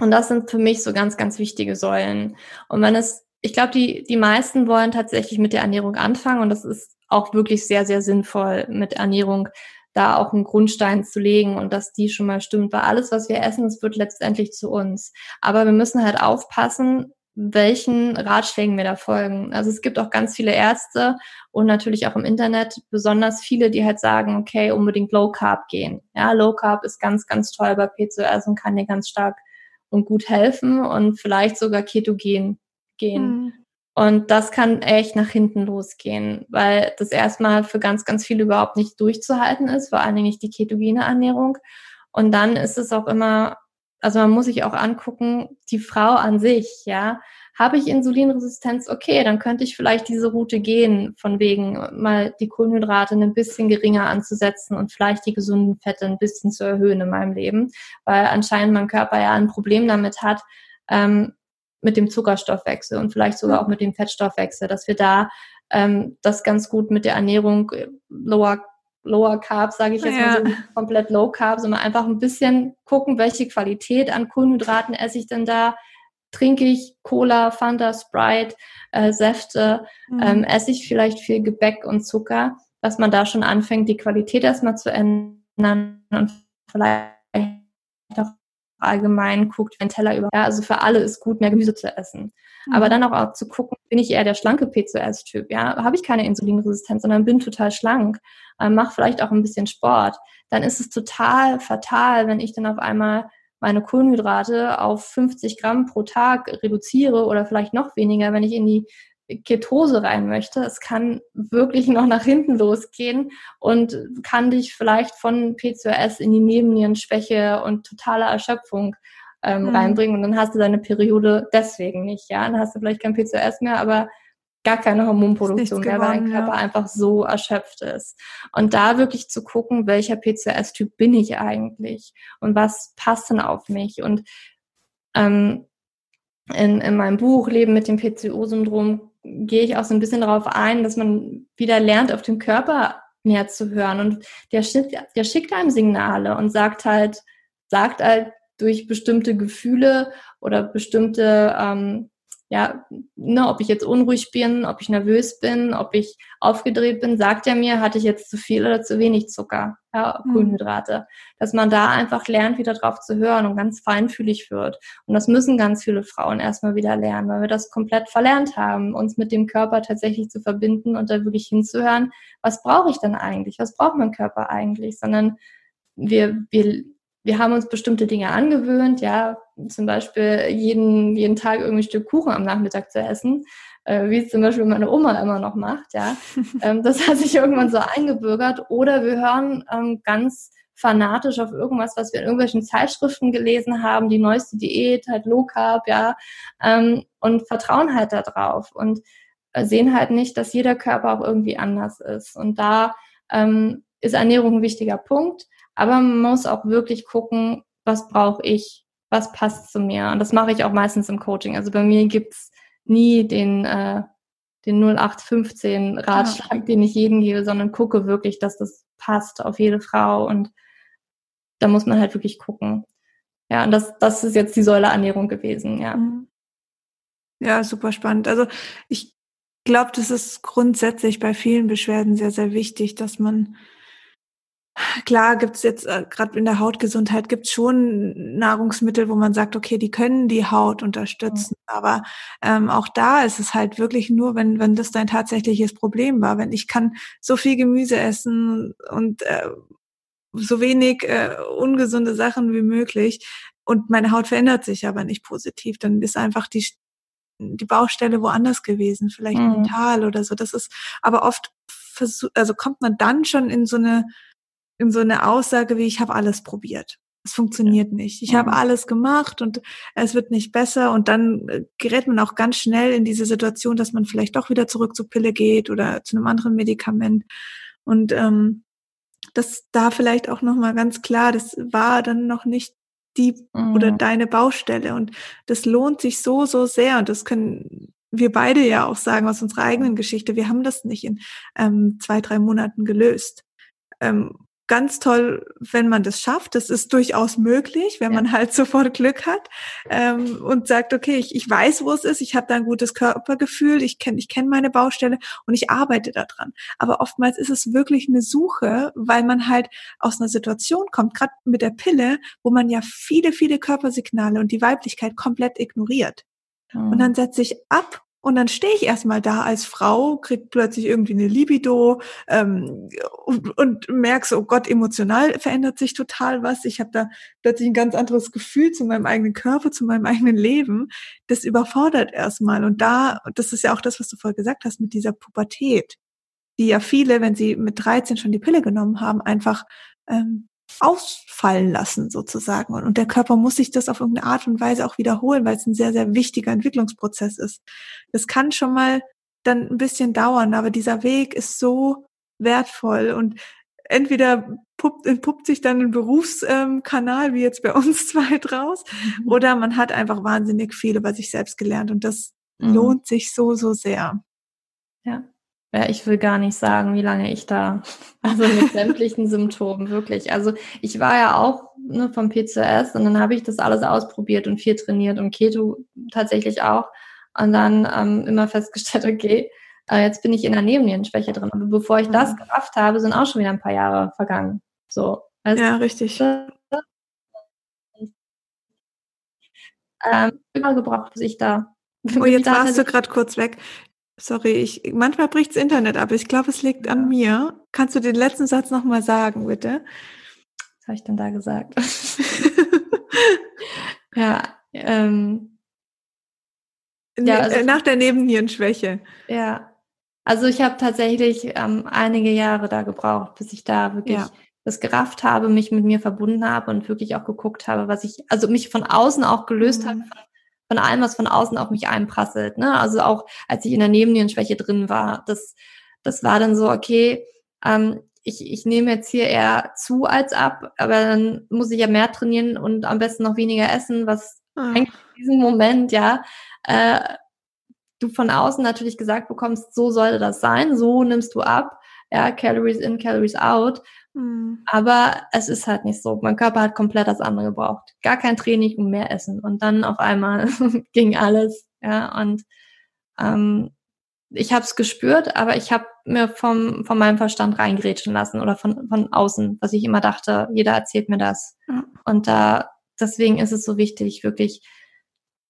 Und das sind für mich so ganz, ganz wichtige Säulen. Und wenn es ich glaube, die, die meisten wollen tatsächlich mit der Ernährung anfangen und das ist auch wirklich sehr, sehr sinnvoll, mit Ernährung da auch einen Grundstein zu legen und dass die schon mal stimmt, weil alles, was wir essen, es wird letztendlich zu uns. Aber wir müssen halt aufpassen, welchen Ratschlägen wir da folgen. Also es gibt auch ganz viele Ärzte und natürlich auch im Internet besonders viele, die halt sagen, okay, unbedingt Low Carb gehen. Ja, Low Carb ist ganz, ganz toll bei PCOS und kann dir ganz stark und gut helfen und vielleicht sogar Ketogen gehen. Mhm. Und das kann echt nach hinten losgehen, weil das erstmal für ganz, ganz viele überhaupt nicht durchzuhalten ist, vor allen Dingen nicht die ketogene Ernährung. Und dann ist es auch immer, also man muss sich auch angucken, die Frau an sich, ja. Habe ich Insulinresistenz? Okay, dann könnte ich vielleicht diese Route gehen, von wegen mal die Kohlenhydrate ein bisschen geringer anzusetzen und vielleicht die gesunden Fette ein bisschen zu erhöhen in meinem Leben, weil anscheinend mein Körper ja ein Problem damit hat, ähm, mit dem Zuckerstoffwechsel und vielleicht sogar auch mit dem Fettstoffwechsel, dass wir da ähm, das ganz gut mit der Ernährung äh, lower Lower Carb, sage ich jetzt ja. mal so, komplett Low Carb, sondern einfach ein bisschen gucken, welche Qualität an Kohlenhydraten esse ich denn da. Trinke ich Cola, Fanta, Sprite, äh, Säfte, mhm. ähm, esse ich vielleicht viel Gebäck und Zucker, dass man da schon anfängt, die Qualität erstmal zu ändern und vielleicht auch allgemein guckt, wenn Teller über. Ja, also für alle ist gut, mehr Gemüse zu essen. Mhm. Aber dann auch, auch zu gucken, bin ich eher der schlanke PCOS-Typ, ja, habe ich keine Insulinresistenz, sondern bin total schlank, äh, mache vielleicht auch ein bisschen Sport, dann ist es total fatal, wenn ich dann auf einmal meine Kohlenhydrate auf 50 Gramm pro Tag reduziere oder vielleicht noch weniger, wenn ich in die Ketose rein möchte. Es kann wirklich noch nach hinten losgehen und kann dich vielleicht von PCOS in die Nebennierenschwäche und totale Erschöpfung ähm, mhm. reinbringen. Und dann hast du deine Periode deswegen nicht, ja. Dann hast du vielleicht kein PCOS mehr, aber gar keine Hormonproduktion mehr, weil dein Körper ja. einfach so erschöpft ist. Und da wirklich zu gucken, welcher PCOS-Typ bin ich eigentlich und was passt denn auf mich und ähm, in, in meinem Buch Leben mit dem PCO-Syndrom gehe ich auch so ein bisschen darauf ein, dass man wieder lernt, auf den Körper mehr zu hören. Und der schickt, der schickt einem Signale und sagt halt, sagt halt durch bestimmte Gefühle oder bestimmte ähm, ja, ne, ob ich jetzt unruhig bin, ob ich nervös bin, ob ich aufgedreht bin, sagt er mir, hatte ich jetzt zu viel oder zu wenig Zucker, ja, mhm. Kohlenhydrate. Dass man da einfach lernt, wieder drauf zu hören und ganz feinfühlig wird. Und das müssen ganz viele Frauen erstmal wieder lernen, weil wir das komplett verlernt haben, uns mit dem Körper tatsächlich zu verbinden und da wirklich hinzuhören, was brauche ich denn eigentlich? Was braucht mein Körper eigentlich? Sondern wir, wir wir haben uns bestimmte Dinge angewöhnt, ja, zum Beispiel jeden, jeden Tag irgendwie ein Stück Kuchen am Nachmittag zu essen, äh, wie es zum Beispiel meine Oma immer noch macht, ja. ähm, das hat sich irgendwann so eingebürgert. Oder wir hören ähm, ganz fanatisch auf irgendwas, was wir in irgendwelchen Zeitschriften gelesen haben, die neueste Diät, halt Low Carb, ja, ähm, und vertrauen halt da drauf und äh, sehen halt nicht, dass jeder Körper auch irgendwie anders ist. Und da ähm, ist Ernährung ein wichtiger Punkt. Aber man muss auch wirklich gucken, was brauche ich, was passt zu mir. Und das mache ich auch meistens im Coaching. Also bei mir gibt's nie den, äh, den 0815 Ratschlag, ja. den ich jedem gebe, sondern gucke wirklich, dass das passt auf jede Frau. Und da muss man halt wirklich gucken. Ja, und das, das ist jetzt die Säule Ernährung gewesen, ja. Mhm. Ja, super spannend. Also ich glaube, das ist grundsätzlich bei vielen Beschwerden sehr, sehr wichtig, dass man Klar gibt's jetzt äh, gerade in der Hautgesundheit gibt's schon Nahrungsmittel, wo man sagt, okay, die können die Haut unterstützen. Mhm. Aber ähm, auch da ist es halt wirklich nur, wenn wenn das dein tatsächliches Problem war. Wenn ich kann so viel Gemüse essen und äh, so wenig äh, ungesunde Sachen wie möglich und meine Haut verändert sich aber nicht positiv, dann ist einfach die die Baustelle woanders gewesen, vielleicht mhm. mental oder so. Das ist aber oft also kommt man dann schon in so eine in so eine Aussage wie, ich habe alles probiert. Es funktioniert nicht. Ich habe mhm. alles gemacht und es wird nicht besser. Und dann äh, gerät man auch ganz schnell in diese Situation, dass man vielleicht doch wieder zurück zur Pille geht oder zu einem anderen Medikament. Und ähm, das da vielleicht auch nochmal ganz klar, das war dann noch nicht die mhm. oder deine Baustelle. Und das lohnt sich so, so sehr. Und das können wir beide ja auch sagen aus unserer eigenen Geschichte. Wir haben das nicht in ähm, zwei, drei Monaten gelöst. Ähm, ganz toll, wenn man das schafft. Das ist durchaus möglich, wenn ja. man halt sofort Glück hat ähm, und sagt, okay, ich, ich weiß, wo es ist, ich habe da ein gutes Körpergefühl, ich kenne ich kenn meine Baustelle und ich arbeite daran. Aber oftmals ist es wirklich eine Suche, weil man halt aus einer Situation kommt, gerade mit der Pille, wo man ja viele, viele Körpersignale und die Weiblichkeit komplett ignoriert. Mhm. Und dann setze ich ab und dann stehe ich erstmal da als Frau, krieg plötzlich irgendwie eine Libido ähm, und, und merke so, oh Gott, emotional verändert sich total was. Ich habe da plötzlich ein ganz anderes Gefühl zu meinem eigenen Körper, zu meinem eigenen Leben. Das überfordert erstmal. Und da, das ist ja auch das, was du vorher gesagt hast, mit dieser Pubertät, die ja viele, wenn sie mit 13 schon die Pille genommen haben, einfach ähm, ausfallen lassen sozusagen. Und, der Körper muss sich das auf irgendeine Art und Weise auch wiederholen, weil es ein sehr, sehr wichtiger Entwicklungsprozess ist. Das kann schon mal dann ein bisschen dauern, aber dieser Weg ist so wertvoll und entweder puppt, entpuppt sich dann ein Berufskanal, ähm, wie jetzt bei uns zwei draus, mhm. oder man hat einfach wahnsinnig viel über sich selbst gelernt und das mhm. lohnt sich so, so sehr. Ja. Ja, ich will gar nicht sagen, wie lange ich da, also mit sämtlichen Symptomen, wirklich. Also ich war ja auch ne, vom PCOS und dann habe ich das alles ausprobiert und viel trainiert und Keto tatsächlich auch. Und dann ähm, immer festgestellt, okay, äh, jetzt bin ich in der Nebennierenschwäche drin. Aber bevor ich das mhm. gerafft habe, sind auch schon wieder ein paar Jahre vergangen. So. Also, ja, richtig. Ähm, immer gebraucht, bis ich da. Oh, jetzt warst du gerade kurz weg. Sorry, ich, manchmal bricht das Internet ab. Ich glaube, es liegt an mir. Kannst du den letzten Satz nochmal sagen, bitte? Was habe ich denn da gesagt? ja, ähm, ja also, nach der Nebennierenschwäche. Ja, also ich habe tatsächlich ähm, einige Jahre da gebraucht, bis ich da wirklich ja. das gerafft habe, mich mit mir verbunden habe und wirklich auch geguckt habe, was ich, also mich von außen auch gelöst mhm. habe von von allem, was von außen auf mich einprasselt. Ne? Also auch als ich in der Nebennierenschwäche drin war, das, das war dann so, okay, ähm, ich, ich nehme jetzt hier eher zu als ab, aber dann muss ich ja mehr trainieren und am besten noch weniger essen, was oh. eigentlich in diesem Moment, ja, äh, du von außen natürlich gesagt bekommst, so sollte das sein, so nimmst du ab, ja, Calories in, Calories out. Mhm. Aber es ist halt nicht so. Mein Körper hat komplett das andere gebraucht. Gar kein Training und mehr Essen. Und dann auf einmal ging alles Ja, und ähm, ich habe es gespürt, aber ich habe mir vom, von meinem Verstand reingrätschen lassen oder von, von außen, was ich immer dachte, jeder erzählt mir das. Ja. Und da, deswegen ist es so wichtig, wirklich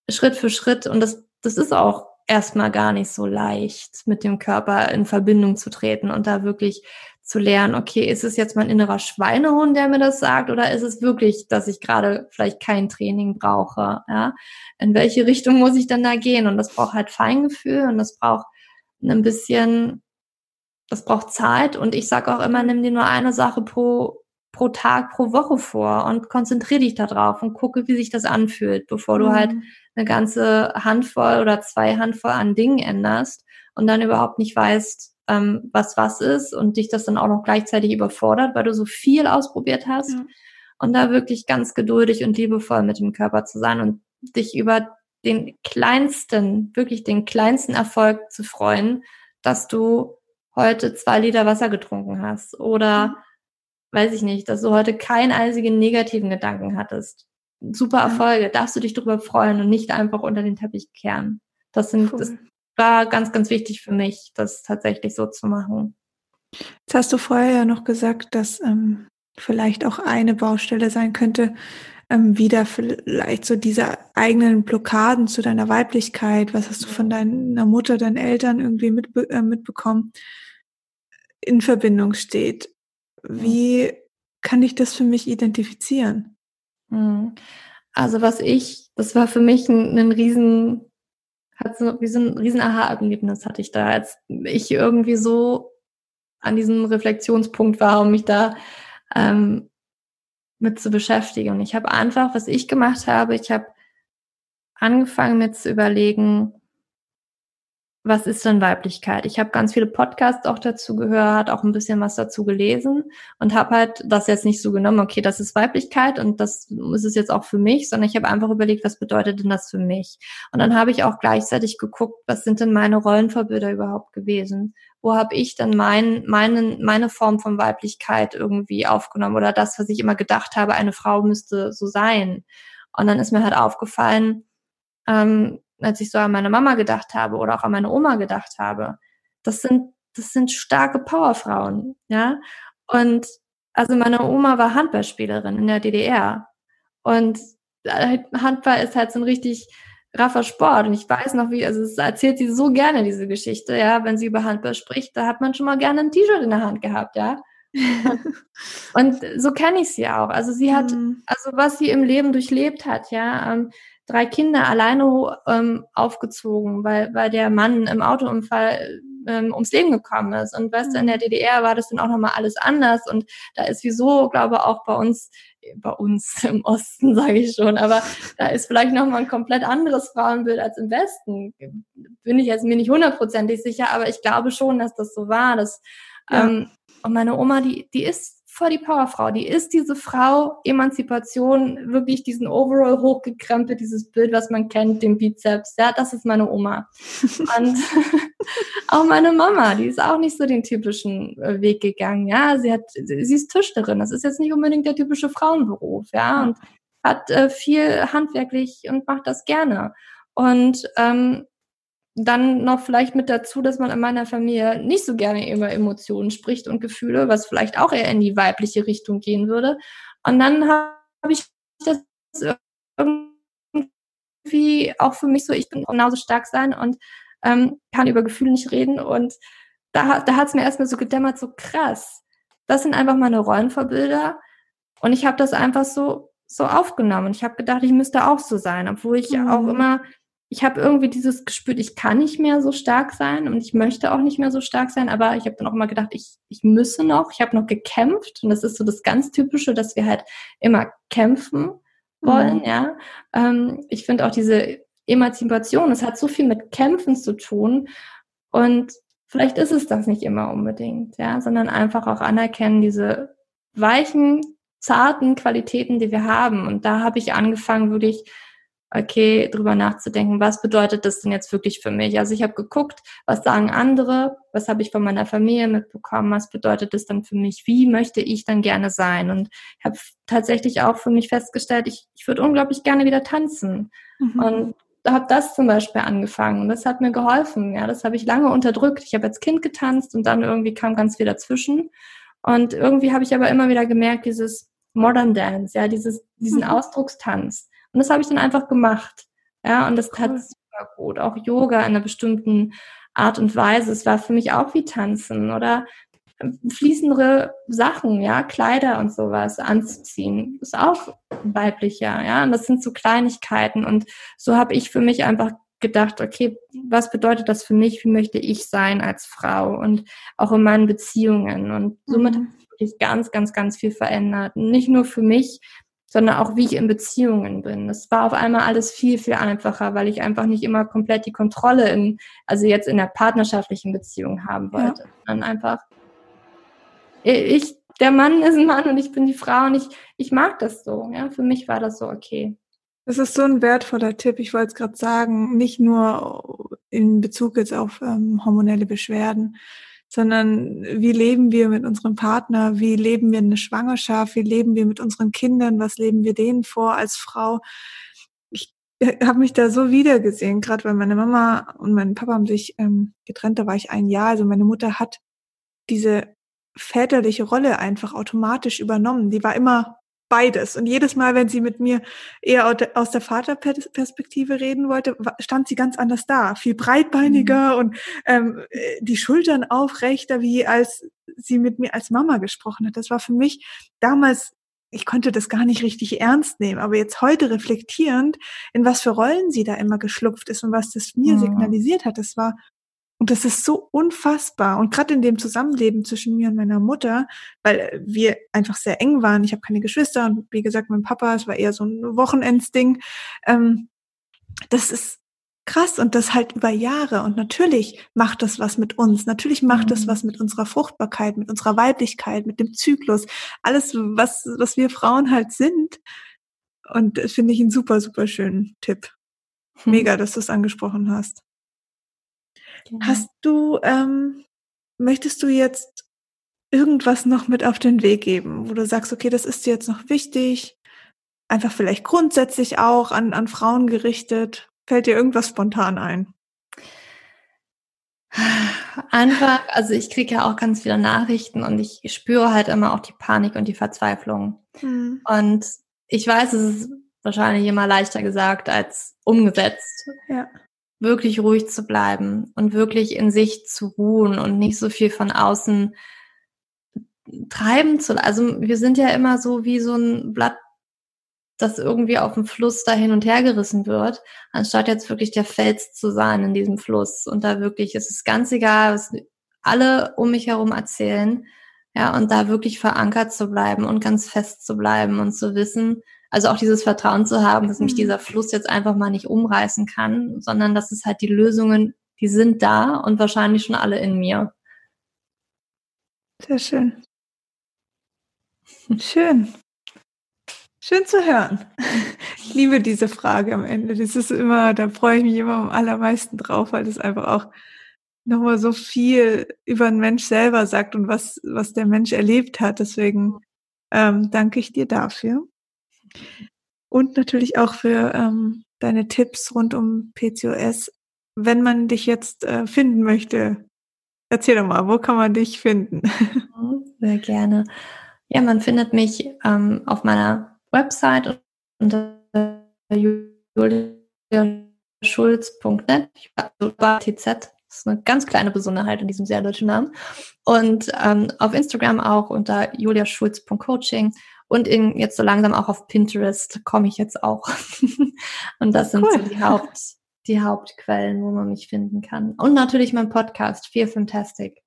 Schritt für Schritt, und das, das ist auch erstmal gar nicht so leicht, mit dem Körper in Verbindung zu treten und da wirklich zu lernen, okay, ist es jetzt mein innerer Schweinehund, der mir das sagt, oder ist es wirklich, dass ich gerade vielleicht kein Training brauche? Ja? In welche Richtung muss ich denn da gehen? Und das braucht halt Feingefühl und das braucht ein bisschen, das braucht Zeit. Und ich sage auch immer, nimm dir nur eine Sache pro, pro Tag, pro Woche vor und konzentriere dich da drauf und gucke, wie sich das anfühlt, bevor du halt mhm. eine ganze Handvoll oder zwei Handvoll an Dingen änderst und dann überhaupt nicht weißt, ähm, was was ist und dich das dann auch noch gleichzeitig überfordert, weil du so viel ausprobiert hast. Ja. Und da wirklich ganz geduldig und liebevoll mit dem Körper zu sein und dich über den kleinsten, wirklich den kleinsten Erfolg zu freuen, dass du heute zwei Liter Wasser getrunken hast oder weiß ich nicht, dass du heute keinen einzigen negativen Gedanken hattest. Super Erfolge, darfst du dich darüber freuen und nicht einfach unter den Teppich kehren. Das sind, cool. das war ganz, ganz wichtig für mich, das tatsächlich so zu machen. Jetzt hast du vorher ja noch gesagt, dass ähm, vielleicht auch eine Baustelle sein könnte, ähm, wieder vielleicht so diese eigenen Blockaden zu deiner Weiblichkeit, was hast du von deiner Mutter, deinen Eltern irgendwie mitbe äh, mitbekommen, in Verbindung steht. Wie kann ich das für mich identifizieren? Hm. Also was ich, das war für mich ein, ein riesen, hat so wie so ein riesen Aha-Erlebnis hatte ich da, als ich irgendwie so an diesem Reflexionspunkt war und mich da ähm, mit zu beschäftigen. Und ich habe einfach, was ich gemacht habe, ich habe angefangen mit zu überlegen, was ist denn Weiblichkeit? Ich habe ganz viele Podcasts auch dazu gehört, auch ein bisschen was dazu gelesen und habe halt das jetzt nicht so genommen, okay, das ist Weiblichkeit und das ist es jetzt auch für mich, sondern ich habe einfach überlegt, was bedeutet denn das für mich? Und dann habe ich auch gleichzeitig geguckt, was sind denn meine Rollenvorbilder überhaupt gewesen? Wo habe ich denn mein, meinen, meine Form von Weiblichkeit irgendwie aufgenommen oder das, was ich immer gedacht habe, eine Frau müsste so sein? Und dann ist mir halt aufgefallen, ähm, als ich so an meine Mama gedacht habe oder auch an meine Oma gedacht habe, das sind, das sind starke Powerfrauen, ja. Und also meine Oma war Handballspielerin in der DDR. Und äh, Handball ist halt so ein richtig raffer Sport. Und ich weiß noch, wie, also es erzählt sie so gerne, diese Geschichte, ja, wenn sie über Handball spricht, da hat man schon mal gerne ein T-Shirt in der Hand gehabt, ja. und so kenne ich sie auch. Also sie hat, mhm. also was sie im Leben durchlebt hat, ja, ähm, drei Kinder alleine ähm, aufgezogen, weil, weil der Mann im Autounfall ähm, ums Leben gekommen ist. Und weißt du, in der mhm. DDR war das dann auch nochmal alles anders. Und da ist wieso, glaube auch bei uns, bei uns im Osten, sage ich schon, aber da ist vielleicht nochmal ein komplett anderes Frauenbild als im Westen. Bin ich jetzt mir nicht hundertprozentig sicher, aber ich glaube schon, dass das so war. Dass, ja. ähm, und meine Oma, die, die ist voll die Powerfrau. Die ist diese Frau, Emanzipation, wirklich diesen Overall hochgekrempelt, dieses Bild, was man kennt, den Bizeps. Ja, das ist meine Oma. Und auch meine Mama, die ist auch nicht so den typischen äh, Weg gegangen. Ja, sie hat, sie ist Tischlerin. Das ist jetzt nicht unbedingt der typische Frauenberuf. Ja, und hat äh, viel handwerklich und macht das gerne. Und ähm, dann noch vielleicht mit dazu, dass man in meiner Familie nicht so gerne über Emotionen spricht und Gefühle, was vielleicht auch eher in die weibliche Richtung gehen würde. Und dann habe ich das irgendwie auch für mich so, ich bin genauso stark sein und ähm, kann über Gefühle nicht reden. Und da, da hat es mir erstmal so gedämmert, so krass. Das sind einfach meine Rollenvorbilder. Und ich habe das einfach so, so aufgenommen. Ich habe gedacht, ich müsste auch so sein, obwohl ich mhm. auch immer ich habe irgendwie dieses gespürt, ich kann nicht mehr so stark sein und ich möchte auch nicht mehr so stark sein, aber ich habe dann auch immer gedacht, ich, ich müsse noch, ich habe noch gekämpft und das ist so das ganz Typische, dass wir halt immer kämpfen wollen, mhm. ja. Ähm, ich finde auch diese Emanzipation, das hat so viel mit Kämpfen zu tun und vielleicht ist es das nicht immer unbedingt, ja, sondern einfach auch anerkennen, diese weichen, zarten Qualitäten, die wir haben und da habe ich angefangen, wirklich okay, drüber nachzudenken, was bedeutet das denn jetzt wirklich für mich? Also ich habe geguckt, was sagen andere, was habe ich von meiner Familie mitbekommen, was bedeutet das dann für mich, wie möchte ich dann gerne sein? Und habe tatsächlich auch für mich festgestellt, ich, ich würde unglaublich gerne wieder tanzen. Mhm. Und habe das zum Beispiel angefangen und das hat mir geholfen. Ja, das habe ich lange unterdrückt. Ich habe als Kind getanzt und dann irgendwie kam ganz viel dazwischen. Und irgendwie habe ich aber immer wieder gemerkt, dieses Modern Dance, ja, dieses, diesen mhm. Ausdruckstanz. Und das habe ich dann einfach gemacht. Ja, und das cool. tat super gut. Auch Yoga in einer bestimmten Art und Weise. Es war für mich auch wie Tanzen oder fließendere Sachen, ja, Kleider und sowas anzuziehen, ist auch weiblicher, ja, und das sind so Kleinigkeiten und so habe ich für mich einfach gedacht, okay, was bedeutet das für mich, wie möchte ich sein als Frau und auch in meinen Beziehungen und somit mhm. hat sich ganz, ganz, ganz viel verändert, nicht nur für mich, sondern auch wie ich in Beziehungen bin. Es war auf einmal alles viel, viel einfacher, weil ich einfach nicht immer komplett die Kontrolle in, also jetzt in der partnerschaftlichen Beziehung haben wollte, ja. sondern einfach ich, der Mann ist ein Mann und ich bin die Frau und ich, ich mag das so. Ja, für mich war das so okay. Das ist so ein wertvoller Tipp. Ich wollte es gerade sagen, nicht nur in Bezug jetzt auf ähm, hormonelle Beschwerden, sondern wie leben wir mit unserem Partner, wie leben wir eine Schwangerschaft, wie leben wir mit unseren Kindern, was leben wir denen vor als Frau. Ich habe mich da so wiedergesehen, gerade weil meine Mama und mein Papa haben sich ähm, getrennt, da war ich ein Jahr. Also meine Mutter hat diese väterliche Rolle einfach automatisch übernommen. Die war immer beides. Und jedes Mal, wenn sie mit mir eher aus der Vaterperspektive reden wollte, stand sie ganz anders da. Viel breitbeiniger mhm. und ähm, die Schultern aufrechter, wie als sie mit mir als Mama gesprochen hat. Das war für mich damals, ich konnte das gar nicht richtig ernst nehmen, aber jetzt heute reflektierend, in was für Rollen sie da immer geschlupft ist und was das mir mhm. signalisiert hat, das war und das ist so unfassbar. Und gerade in dem Zusammenleben zwischen mir und meiner Mutter, weil wir einfach sehr eng waren. Ich habe keine Geschwister und wie gesagt, mein Papa, es war eher so ein Wochenendsding. Ähm, das ist krass und das halt über Jahre. Und natürlich macht das was mit uns. Natürlich macht mhm. das was mit unserer Fruchtbarkeit, mit unserer Weiblichkeit, mit dem Zyklus. Alles, was, was wir Frauen halt sind. Und das finde ich einen super, super schönen Tipp. Hm. Mega, dass du es angesprochen hast. Genau. Hast du, ähm, möchtest du jetzt irgendwas noch mit auf den Weg geben, wo du sagst, okay, das ist dir jetzt noch wichtig, einfach vielleicht grundsätzlich auch an, an Frauen gerichtet? Fällt dir irgendwas spontan ein? Einfach, also ich kriege ja auch ganz viele Nachrichten und ich spüre halt immer auch die Panik und die Verzweiflung. Mhm. Und ich weiß, es ist wahrscheinlich immer leichter gesagt als umgesetzt. Ja wirklich ruhig zu bleiben und wirklich in sich zu ruhen und nicht so viel von außen treiben zu. Also wir sind ja immer so wie so ein Blatt, das irgendwie auf dem Fluss da hin und her gerissen wird, anstatt jetzt wirklich der Fels zu sein in diesem Fluss. Und da wirklich, es ist ganz egal, was alle um mich herum erzählen. Ja, und da wirklich verankert zu bleiben und ganz fest zu bleiben und zu wissen, also auch dieses Vertrauen zu haben, dass mich mhm. dieser Fluss jetzt einfach mal nicht umreißen kann, sondern dass es halt die Lösungen, die sind da und wahrscheinlich schon alle in mir. Sehr schön. Schön. Schön zu hören. Ich liebe diese Frage am Ende. Das ist immer, da freue ich mich immer am allermeisten drauf, weil das einfach auch nochmal so viel über den Mensch selber sagt und was, was der Mensch erlebt hat. Deswegen ähm, danke ich dir dafür. Und natürlich auch für ähm, deine Tipps rund um PCOS. Wenn man dich jetzt äh, finden möchte, erzähl doch mal, wo kann man dich finden? Mhm, sehr gerne. Ja, man findet mich ähm, auf meiner Website unter juliaschulz.net. TZ das ist eine ganz kleine Besonderheit in diesem sehr deutschen Namen. Und ähm, auf Instagram auch unter juliaschulz.coaching und in, jetzt so langsam auch auf Pinterest komme ich jetzt auch. und das sind cool. so die, Haupt, die Hauptquellen, wo man mich finden kann. Und natürlich mein Podcast, Fear Fantastic.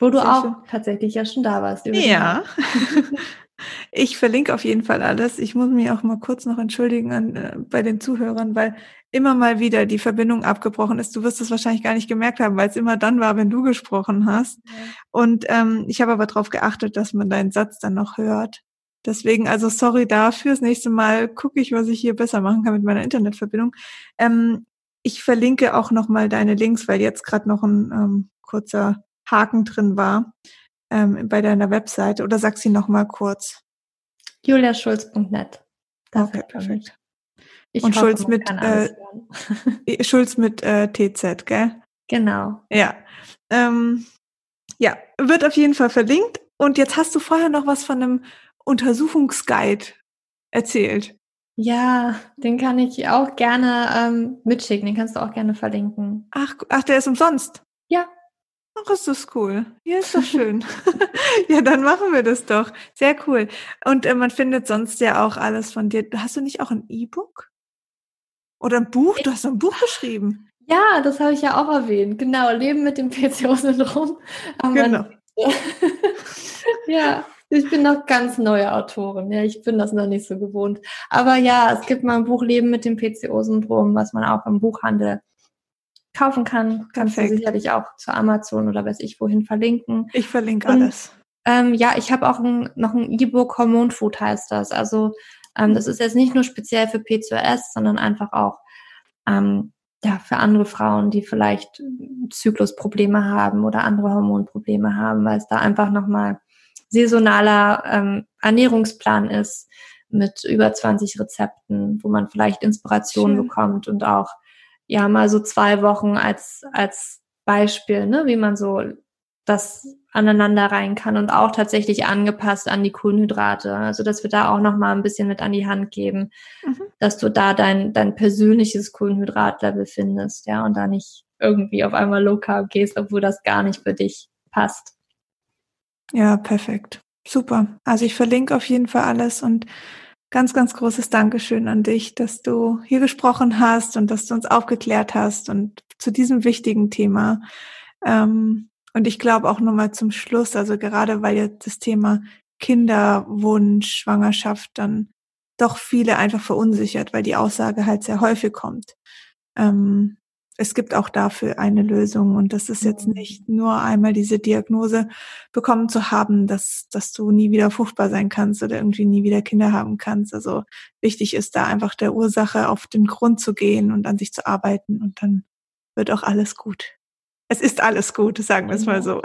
Wo du Sehr auch schön. tatsächlich ja schon da warst. Ja. ich verlinke auf jeden Fall alles. Ich muss mich auch mal kurz noch entschuldigen an, äh, bei den Zuhörern, weil immer mal wieder die Verbindung abgebrochen ist. Du wirst es wahrscheinlich gar nicht gemerkt haben, weil es immer dann war, wenn du gesprochen hast. Ja. Und ähm, ich habe aber darauf geachtet, dass man deinen Satz dann noch hört. Deswegen, also sorry dafür. Das nächste Mal gucke ich, was ich hier besser machen kann mit meiner Internetverbindung. Ähm, ich verlinke auch nochmal deine Links, weil jetzt gerade noch ein ähm, kurzer Haken drin war ähm, bei deiner Webseite. Oder sag sie nochmal kurz. juliaschulz.net. Okay, perfekt. Ich und hoffe, Schulz mit äh, Schulz mit äh, TZ, gell? Genau. Ja. Ähm, ja, wird auf jeden Fall verlinkt. Und jetzt hast du vorher noch was von einem Untersuchungsguide erzählt. Ja, den kann ich auch gerne ähm, mitschicken. Den kannst du auch gerne verlinken. Ach, ach, der ist umsonst. Ja. Ach, ist das cool. Ja, ist doch schön. ja, dann machen wir das doch. Sehr cool. Und äh, man findet sonst ja auch alles von dir. Hast du nicht auch ein E-Book? Oder ein Buch? Du hast ein Buch geschrieben. Ja, das habe ich ja auch erwähnt. Genau, Leben mit dem PCO-Syndrom. Genau. ja, ich bin noch ganz neue Autorin. Ja, ich bin das noch nicht so gewohnt. Aber ja, es gibt mal ein Buch Leben mit dem PCO-Syndrom, was man auch im Buchhandel kaufen kann. Kannst Perfekt. du sicherlich auch zu Amazon oder weiß ich wohin verlinken. Ich verlinke Und, alles. Ähm, ja, ich habe auch ein, noch ein E-Book Hormonfood heißt das. Also ähm, das ist jetzt nicht nur speziell für PCOS, sondern einfach auch ähm, ja, für andere Frauen, die vielleicht Zyklusprobleme haben oder andere Hormonprobleme haben, weil es da einfach nochmal saisonaler ähm, Ernährungsplan ist mit über 20 Rezepten, wo man vielleicht Inspiration Schön. bekommt und auch ja mal so zwei Wochen als als Beispiel, ne, wie man so das aneinander rein kann und auch tatsächlich angepasst an die Kohlenhydrate. Also dass wir da auch noch mal ein bisschen mit an die Hand geben, mhm. dass du da dein dein persönliches Kohlenhydratlevel findest, ja, und da nicht irgendwie auf einmal low carb gehst, obwohl das gar nicht für dich passt. Ja, perfekt. Super. Also ich verlinke auf jeden Fall alles und ganz, ganz großes Dankeschön an dich, dass du hier gesprochen hast und dass du uns aufgeklärt hast und zu diesem wichtigen Thema. Ähm, und ich glaube auch nochmal zum Schluss, also gerade weil jetzt das Thema Kinderwunsch, Schwangerschaft dann doch viele einfach verunsichert, weil die Aussage halt sehr häufig kommt. Ähm, es gibt auch dafür eine Lösung und das ist jetzt mhm. nicht nur einmal diese Diagnose bekommen zu haben, dass, dass du nie wieder fruchtbar sein kannst oder irgendwie nie wieder Kinder haben kannst. Also wichtig ist da einfach der Ursache auf den Grund zu gehen und an sich zu arbeiten und dann wird auch alles gut. Es ist alles gut, sagen wir es mal so.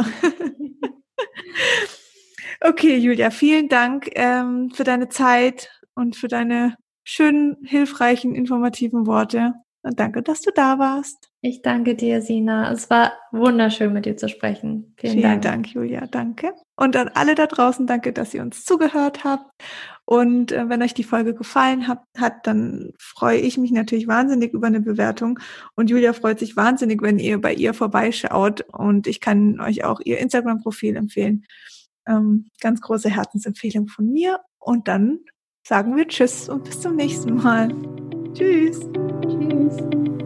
okay, Julia, vielen Dank ähm, für deine Zeit und für deine schönen, hilfreichen, informativen Worte. Und danke, dass du da warst. Ich danke dir, Sina. Es war wunderschön, mit dir zu sprechen. Vielen, Vielen Dank. Dank, Julia. Danke. Und an alle da draußen, danke, dass ihr uns zugehört habt. Und äh, wenn euch die Folge gefallen hat, hat, dann freue ich mich natürlich wahnsinnig über eine Bewertung. Und Julia freut sich wahnsinnig, wenn ihr bei ihr vorbeischaut. Und ich kann euch auch ihr Instagram-Profil empfehlen. Ähm, ganz große Herzensempfehlung von mir. Und dann sagen wir Tschüss und bis zum nächsten Mal. Tschüss. Tschüss.